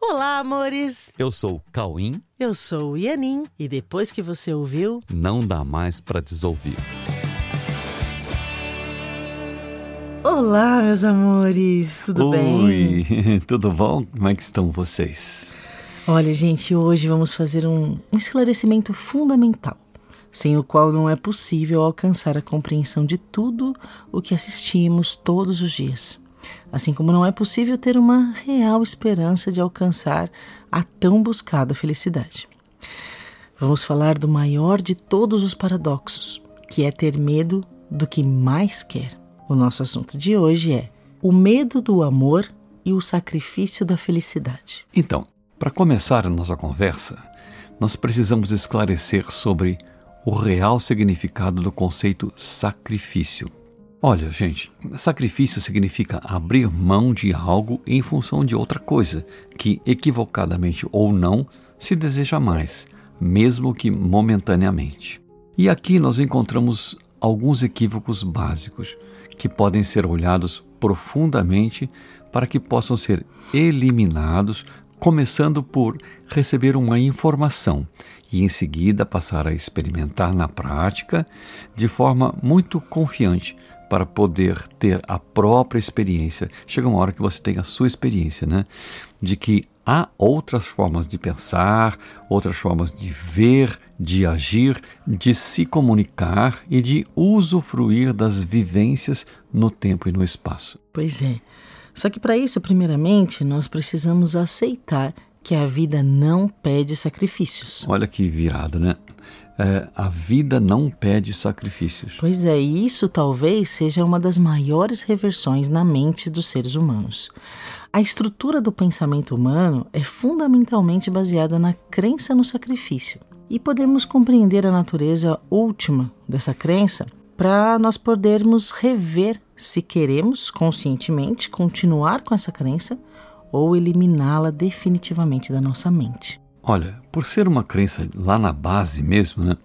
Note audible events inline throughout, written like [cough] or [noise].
Olá, amores! Eu sou o Cauim. Eu sou o Ianin. E depois que você ouviu, não dá mais para desouvir. Olá, meus amores! Tudo Oi, bem? Oi, [laughs] tudo bom? Como é que estão vocês? Olha, gente, hoje vamos fazer um, um esclarecimento fundamental, sem o qual não é possível alcançar a compreensão de tudo o que assistimos todos os dias assim como não é possível ter uma real esperança de alcançar a tão buscada felicidade. Vamos falar do maior de todos os paradoxos, que é ter medo do que mais quer. O nosso assunto de hoje é o medo do amor e o sacrifício da felicidade. Então, para começar a nossa conversa, nós precisamos esclarecer sobre o real significado do conceito sacrifício. Olha, gente, sacrifício significa abrir mão de algo em função de outra coisa, que equivocadamente ou não se deseja mais, mesmo que momentaneamente. E aqui nós encontramos alguns equívocos básicos que podem ser olhados profundamente para que possam ser eliminados, começando por receber uma informação e em seguida passar a experimentar na prática de forma muito confiante para poder ter a própria experiência. Chega uma hora que você tem a sua experiência, né? De que há outras formas de pensar, outras formas de ver, de agir, de se comunicar e de usufruir das vivências no tempo e no espaço. Pois é. Só que para isso, primeiramente, nós precisamos aceitar que a vida não pede sacrifícios. Olha que virado, né? É, a vida não pede sacrifícios. Pois é, isso talvez seja uma das maiores reversões na mente dos seres humanos. A estrutura do pensamento humano é fundamentalmente baseada na crença no sacrifício. E podemos compreender a natureza última dessa crença para nós podermos rever se queremos conscientemente continuar com essa crença ou eliminá-la definitivamente da nossa mente. Olha, por ser uma crença lá na base mesmo, né,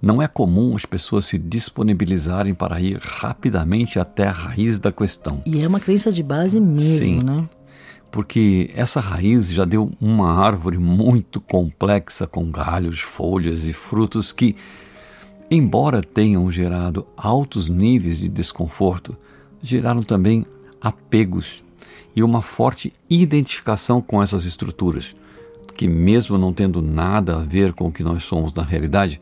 não é comum as pessoas se disponibilizarem para ir rapidamente até a raiz da questão. E é uma crença de base mesmo, Sim, né? Porque essa raiz já deu uma árvore muito complexa com galhos, folhas e frutos que, embora tenham gerado altos níveis de desconforto, geraram também apegos e uma forte identificação com essas estruturas que, mesmo não tendo nada a ver com o que nós somos na realidade,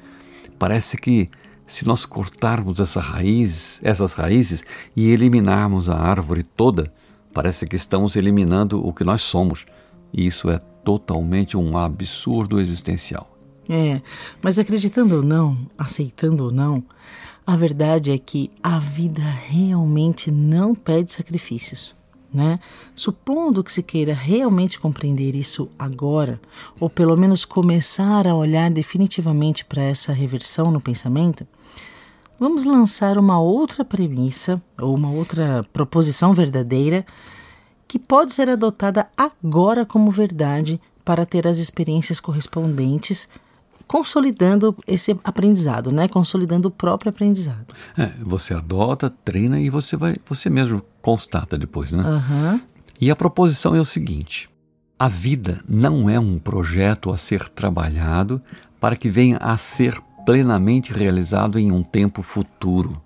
parece que se nós cortarmos essa raiz, essas raízes e eliminarmos a árvore toda, parece que estamos eliminando o que nós somos. E isso é totalmente um absurdo existencial. É, mas acreditando ou não, aceitando ou não, a verdade é que a vida realmente não pede sacrifícios. Né? Supondo que se queira realmente compreender isso agora, ou pelo menos começar a olhar definitivamente para essa reversão no pensamento, vamos lançar uma outra premissa ou uma outra proposição verdadeira que pode ser adotada agora como verdade para ter as experiências correspondentes consolidando esse aprendizado, né? Consolidando o próprio aprendizado. É, você adota, treina e você vai, você mesmo constata depois, né? Uhum. E a proposição é o seguinte: a vida não é um projeto a ser trabalhado para que venha a ser plenamente realizado em um tempo futuro.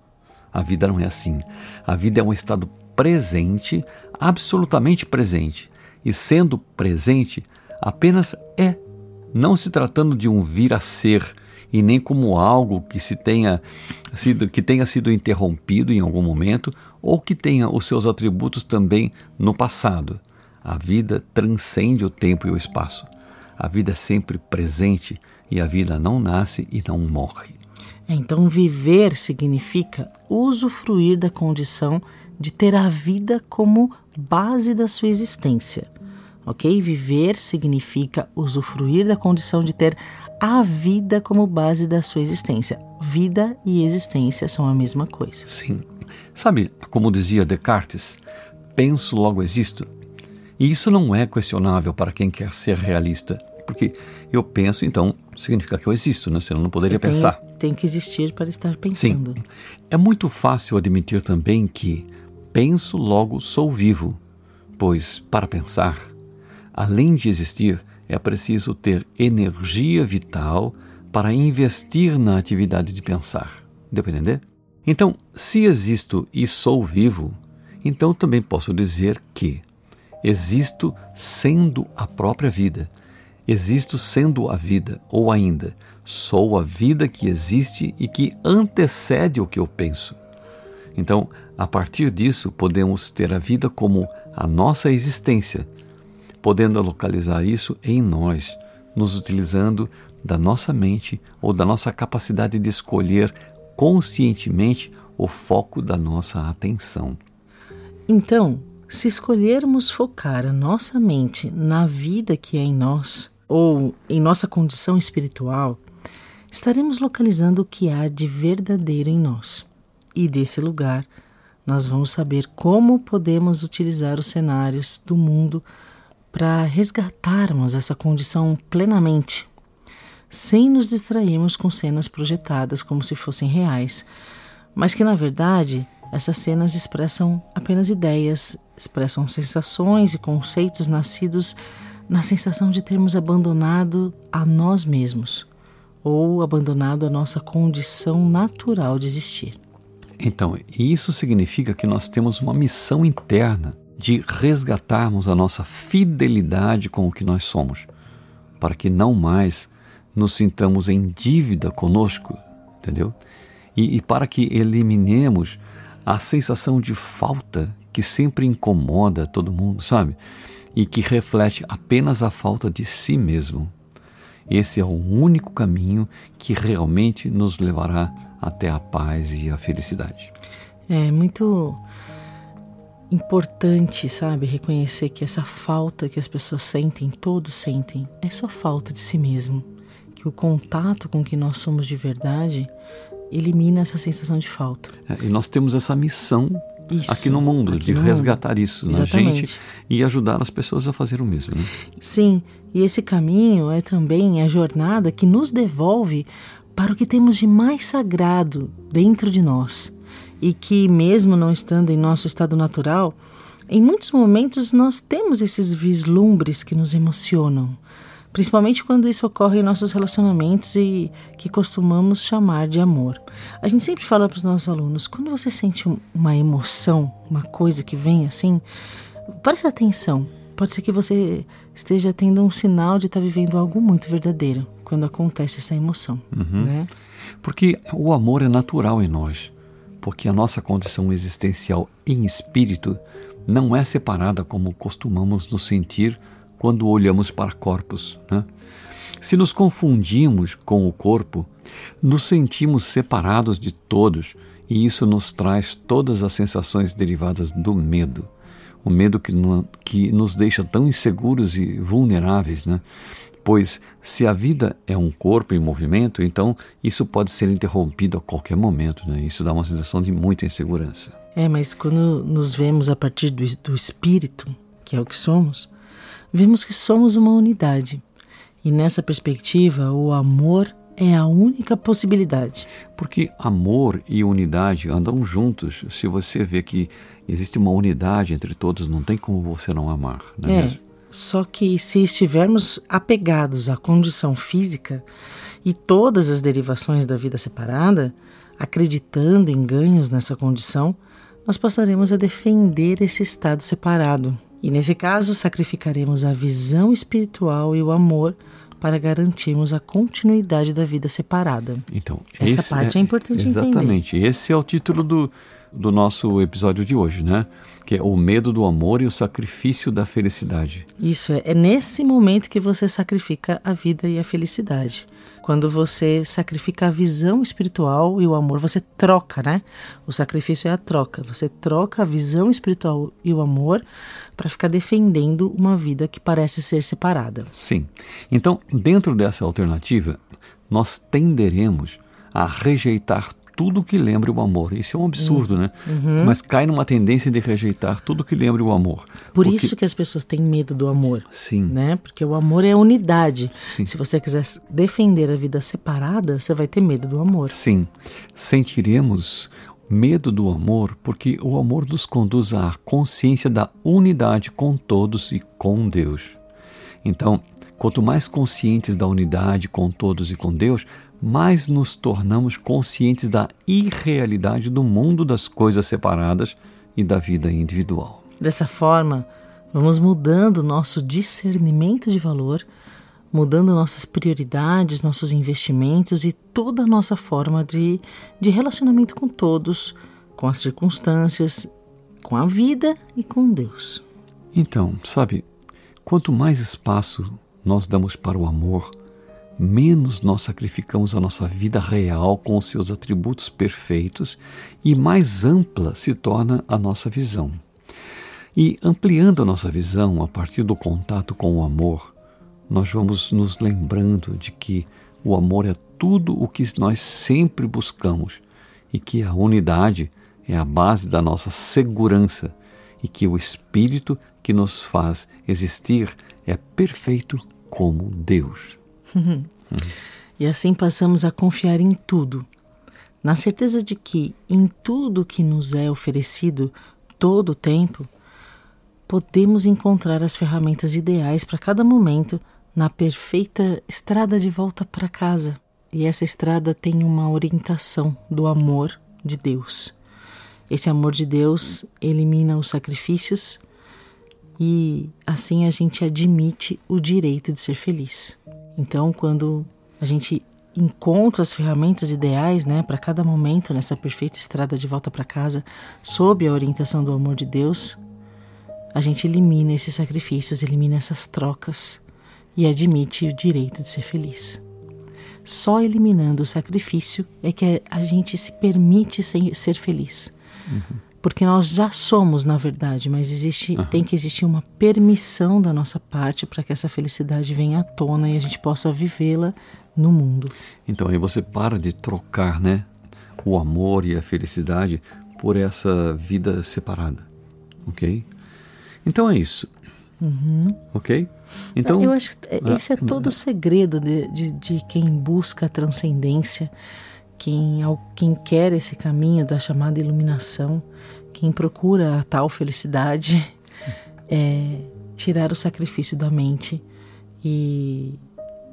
A vida não é assim. A vida é um estado presente, absolutamente presente. E sendo presente, apenas é não se tratando de um vir a ser e nem como algo que se tenha sido que tenha sido interrompido em algum momento ou que tenha os seus atributos também no passado. A vida transcende o tempo e o espaço. A vida é sempre presente e a vida não nasce e não morre. Então, viver significa usufruir da condição de ter a vida como base da sua existência ok? Viver significa usufruir da condição de ter a vida como base da sua existência. Vida e existência são a mesma coisa. Sim. Sabe, como dizia Descartes, penso, logo existo. E isso não é questionável para quem quer ser realista, porque eu penso, então significa que eu existo, né? Senão eu não poderia tenho, pensar. Tem que existir para estar pensando. Sim. É muito fácil admitir também que penso, logo sou vivo, pois para pensar além de existir, é preciso ter energia vital para investir na atividade de pensar. Deu para entender? Então, se existo e sou vivo, então também posso dizer que existo sendo a própria vida, existo sendo a vida, ou ainda, sou a vida que existe e que antecede o que eu penso. Então, a partir disso, podemos ter a vida como a nossa existência, podendo localizar isso em nós, nos utilizando da nossa mente ou da nossa capacidade de escolher conscientemente o foco da nossa atenção. Então, se escolhermos focar a nossa mente na vida que é em nós ou em nossa condição espiritual, estaremos localizando o que há de verdadeiro em nós. E desse lugar, nós vamos saber como podemos utilizar os cenários do mundo para resgatarmos essa condição plenamente sem nos distrairmos com cenas projetadas como se fossem reais, mas que na verdade essas cenas expressam apenas ideias, expressam sensações e conceitos nascidos na sensação de termos abandonado a nós mesmos ou abandonado a nossa condição natural de existir. Então, isso significa que nós temos uma missão interna de resgatarmos a nossa fidelidade com o que nós somos, para que não mais nos sintamos em dívida conosco, entendeu? E, e para que eliminemos a sensação de falta que sempre incomoda todo mundo, sabe? E que reflete apenas a falta de si mesmo. Esse é o único caminho que realmente nos levará até a paz e a felicidade. É muito importante, sabe, reconhecer que essa falta que as pessoas sentem, todos sentem, é só falta de si mesmo que o contato com que nós somos de verdade elimina essa sensação de falta. É, e nós temos essa missão isso, aqui no mundo aqui de no resgatar mundo. isso na gente e ajudar as pessoas a fazer o mesmo. Né? Sim, e esse caminho é também a jornada que nos devolve para o que temos de mais sagrado dentro de nós e que, mesmo não estando em nosso estado natural, em muitos momentos nós temos esses vislumbres que nos emocionam principalmente quando isso ocorre em nossos relacionamentos e que costumamos chamar de amor. A gente sempre fala para os nossos alunos: quando você sente uma emoção, uma coisa que vem assim, preste atenção. Pode ser que você esteja tendo um sinal de estar tá vivendo algo muito verdadeiro quando acontece essa emoção, uhum. né? Porque o amor é natural em nós, porque a nossa condição existencial em espírito não é separada como costumamos nos sentir quando olhamos para corpos. Né? Se nos confundimos com o corpo, nos sentimos separados de todos e isso nos traz todas as sensações derivadas do medo. O medo que, que nos deixa tão inseguros e vulneráveis, né? Pois se a vida é um corpo em movimento, então isso pode ser interrompido a qualquer momento, né? Isso dá uma sensação de muita insegurança. É, mas quando nos vemos a partir do, do espírito, que é o que somos, vemos que somos uma unidade. E nessa perspectiva, o amor é a única possibilidade. Porque amor e unidade andam juntos. Se você vê que existe uma unidade entre todos, não tem como você não amar, não é, é? Só que se estivermos apegados à condição física e todas as derivações da vida separada, acreditando em ganhos nessa condição, nós passaremos a defender esse estado separado. E nesse caso, sacrificaremos a visão espiritual e o amor para garantirmos a continuidade da vida separada. Então, essa parte é, é importante exatamente. Entender. Esse é o título do, do nosso episódio de hoje, né? Que é o medo do amor e o sacrifício da felicidade. Isso é, é nesse momento que você sacrifica a vida e a felicidade. Quando você sacrifica a visão espiritual e o amor, você troca, né? O sacrifício é a troca. Você troca a visão espiritual e o amor para ficar defendendo uma vida que parece ser separada. Sim. Então, dentro dessa alternativa, nós tenderemos a rejeitar tudo que lembre o amor. Isso é um absurdo, né? Uhum. Mas cai numa tendência de rejeitar tudo que lembre o amor. Por porque... isso que as pessoas têm medo do amor. Sim. Né? Porque o amor é unidade. Sim. Se você quiser defender a vida separada, você vai ter medo do amor. Sim. Sentiremos medo do amor porque o amor nos conduz à consciência da unidade com todos e com Deus. Então, quanto mais conscientes da unidade com todos e com Deus, mais nos tornamos conscientes da irrealidade do mundo das coisas separadas e da vida individual. Dessa forma, vamos mudando nosso discernimento de valor, mudando nossas prioridades, nossos investimentos e toda a nossa forma de, de relacionamento com todos, com as circunstâncias, com a vida e com Deus. Então, sabe, quanto mais espaço nós damos para o amor, menos nós sacrificamos a nossa vida real com os seus atributos perfeitos e mais ampla se torna a nossa visão. E ampliando a nossa visão a partir do contato com o amor, nós vamos nos lembrando de que o amor é tudo o que nós sempre buscamos e que a unidade é a base da nossa segurança e que o Espírito que nos faz existir é perfeito como Deus. Uhum. E assim passamos a confiar em tudo, na certeza de que em tudo que nos é oferecido todo o tempo, podemos encontrar as ferramentas ideais para cada momento na perfeita estrada de volta para casa. E essa estrada tem uma orientação do amor de Deus. Esse amor de Deus elimina os sacrifícios e assim a gente admite o direito de ser feliz. Então, quando a gente encontra as ferramentas ideais, né, para cada momento nessa perfeita estrada de volta para casa, sob a orientação do amor de Deus, a gente elimina esses sacrifícios, elimina essas trocas e admite o direito de ser feliz. Só eliminando o sacrifício é que a gente se permite ser feliz. Uhum porque nós já somos, na verdade, mas existe, uhum. tem que existir uma permissão da nossa parte para que essa felicidade venha à tona e a gente possa vivê-la no mundo. Então aí você para de trocar, né, o amor e a felicidade por essa vida separada, ok? Então é isso, uhum. ok? Então eu acho que ah, esse é todo o segredo de, de, de quem busca a transcendência quem, quem quer esse caminho da chamada iluminação, quem procura a tal felicidade, [laughs] é tirar o sacrifício da mente e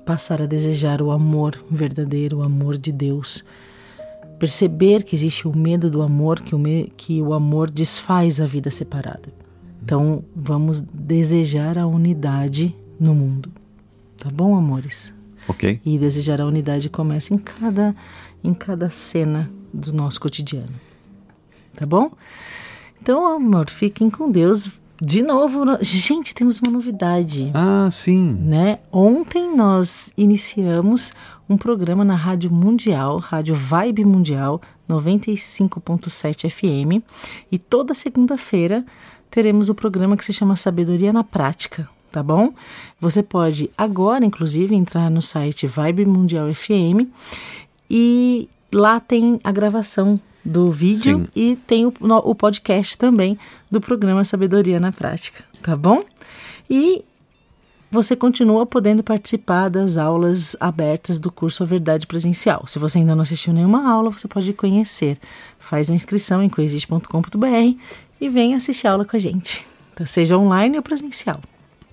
passar a desejar o amor verdadeiro, o amor de Deus. Perceber que existe o medo do amor, que o, me, que o amor desfaz a vida separada. Então, vamos desejar a unidade no mundo. Tá bom, amores? Ok. E desejar a unidade começa em cada em cada cena do nosso cotidiano. Tá bom? Então, amor, fiquem com Deus. De novo, gente, temos uma novidade. Ah, sim. Né? Ontem nós iniciamos um programa na Rádio Mundial, Rádio Vibe Mundial 95.7 FM, e toda segunda-feira teremos o programa que se chama Sabedoria na Prática, tá bom? Você pode agora, inclusive, entrar no site Vibe Mundial FM e lá tem a gravação do vídeo Sim. e tem o, o podcast também do programa Sabedoria na Prática, tá bom? E você continua podendo participar das aulas abertas do curso A Verdade Presencial. Se você ainda não assistiu nenhuma aula, você pode conhecer. Faz a inscrição em coexiste.com.br e vem assistir a aula com a gente. Então, seja online ou presencial.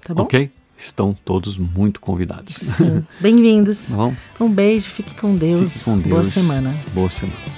Tá bom? Ok estão todos muito convidados. Sim. [laughs] Bem-vindos. um beijo, fique com Deus. Fique com Deus. Boa semana. Boa semana.